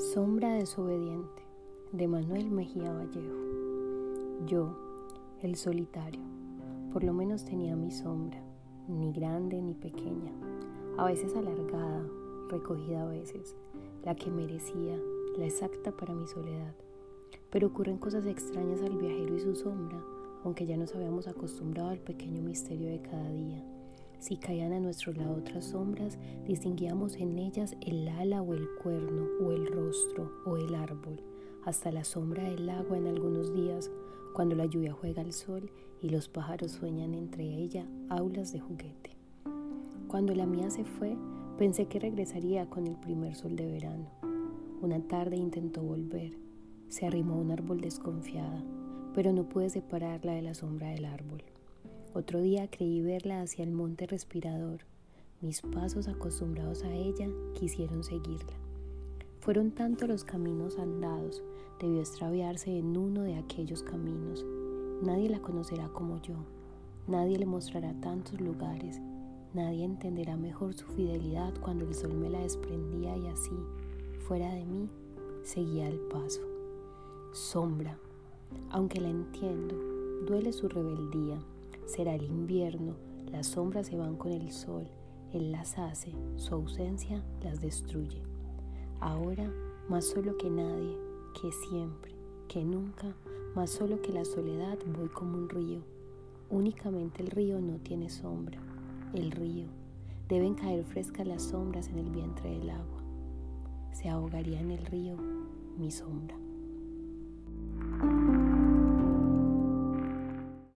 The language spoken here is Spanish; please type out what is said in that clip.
Sombra desobediente de Manuel Mejía Vallejo. Yo, el solitario, por lo menos tenía mi sombra, ni grande ni pequeña, a veces alargada, recogida a veces, la que merecía, la exacta para mi soledad. Pero ocurren cosas extrañas al viajero y su sombra, aunque ya nos habíamos acostumbrado al pequeño misterio de cada día. Si caían a nuestro lado otras sombras, distinguíamos en ellas el ala o el cuerno, o el rostro, o el árbol, hasta la sombra del agua en algunos días, cuando la lluvia juega al sol y los pájaros sueñan entre ella aulas de juguete. Cuando la mía se fue, pensé que regresaría con el primer sol de verano. Una tarde intentó volver. Se arrimó a un árbol desconfiada, pero no pude separarla de la sombra del árbol. Otro día creí verla hacia el monte respirador. Mis pasos acostumbrados a ella quisieron seguirla. Fueron tanto los caminos andados, debió extraviarse en uno de aquellos caminos. Nadie la conocerá como yo, nadie le mostrará tantos lugares, nadie entenderá mejor su fidelidad cuando el sol me la desprendía y así, fuera de mí, seguía el paso. Sombra, aunque la entiendo, duele su rebeldía será el invierno, las sombras se van con el sol, Él las hace, su ausencia las destruye. Ahora, más solo que nadie, que siempre, que nunca, más solo que la soledad, voy como un río. Únicamente el río no tiene sombra, el río. Deben caer frescas las sombras en el vientre del agua. Se ahogaría en el río mi sombra.